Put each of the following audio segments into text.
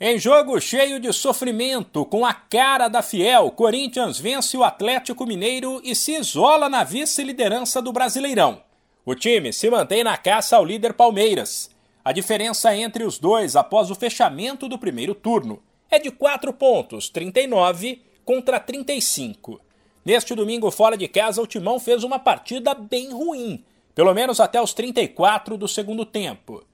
Em jogo cheio de sofrimento, com a cara da Fiel, Corinthians vence o Atlético Mineiro e se isola na vice-liderança do Brasileirão. O time se mantém na caça ao líder Palmeiras. A diferença entre os dois após o fechamento do primeiro turno é de 4 pontos, 39 contra 35. Neste domingo fora de casa, o Timão fez uma partida bem ruim, pelo menos até os 34 do segundo tempo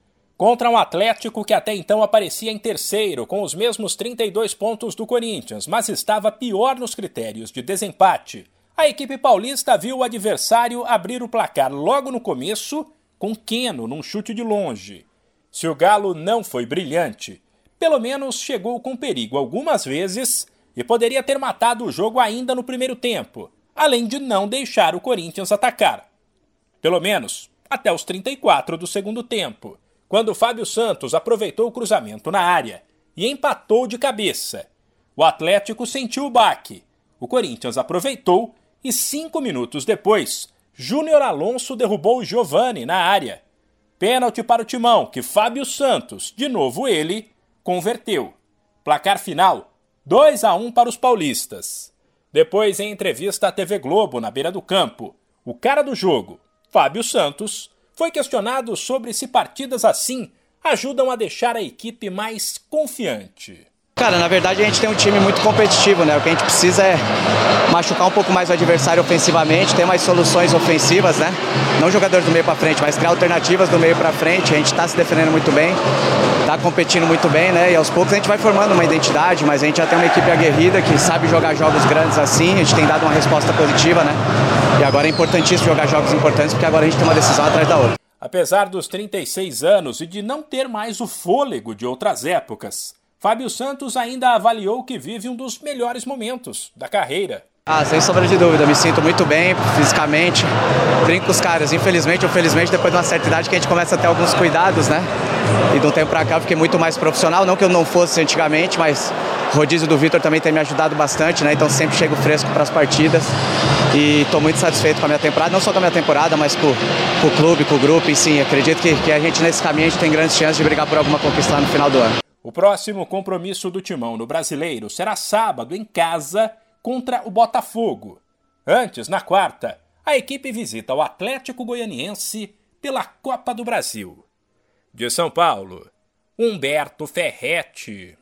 contra um Atlético que até então aparecia em terceiro, com os mesmos 32 pontos do Corinthians, mas estava pior nos critérios de desempate. A equipe paulista viu o adversário abrir o placar logo no começo, com Queno num chute de longe. Se o Galo não foi brilhante, pelo menos chegou com perigo algumas vezes e poderia ter matado o jogo ainda no primeiro tempo, além de não deixar o Corinthians atacar. Pelo menos até os 34 do segundo tempo quando Fábio Santos aproveitou o cruzamento na área e empatou de cabeça. O Atlético sentiu o baque. O Corinthians aproveitou e cinco minutos depois, Júnior Alonso derrubou Giovani na área. Pênalti para o Timão, que Fábio Santos, de novo ele, converteu. Placar final: 2 a 1 para os paulistas. Depois, em entrevista à TV Globo, na beira do campo, o cara do jogo, Fábio Santos, foi questionado sobre se partidas assim ajudam a deixar a equipe mais confiante. Cara, na verdade a gente tem um time muito competitivo, né? O que a gente precisa é machucar um pouco mais o adversário ofensivamente, ter mais soluções ofensivas, né? Não jogadores do meio para frente, mas criar alternativas do meio para frente. A gente está se defendendo muito bem, está competindo muito bem, né? E aos poucos a gente vai formando uma identidade, mas a gente já tem uma equipe aguerrida que sabe jogar jogos grandes assim. A gente tem dado uma resposta positiva, né? E agora é importantíssimo jogar jogos importantes porque agora a gente tem uma decisão atrás da outra. Apesar dos 36 anos e de não ter mais o fôlego de outras épocas, Fábio Santos ainda avaliou que vive um dos melhores momentos da carreira. Ah, sem sombra de dúvida, me sinto muito bem fisicamente, brinco com os caras. Infelizmente ou felizmente, depois de uma certa idade que a gente começa a ter alguns cuidados, né? E de um tempo pra cá fiquei muito mais profissional, não que eu não fosse antigamente, mas o rodízio do Vitor também tem me ajudado bastante, né? Então sempre chego fresco para as partidas e estou muito satisfeito com a minha temporada, não só com a minha temporada, mas com, com o clube, com o grupo e sim, acredito que, que a gente nesse caminho a gente tem grandes chances de brigar por alguma conquista no final do ano. O próximo compromisso do Timão no Brasileiro será sábado em casa contra o Botafogo. Antes, na quarta, a equipe visita o Atlético Goianiense pela Copa do Brasil. De São Paulo, Humberto Ferretti.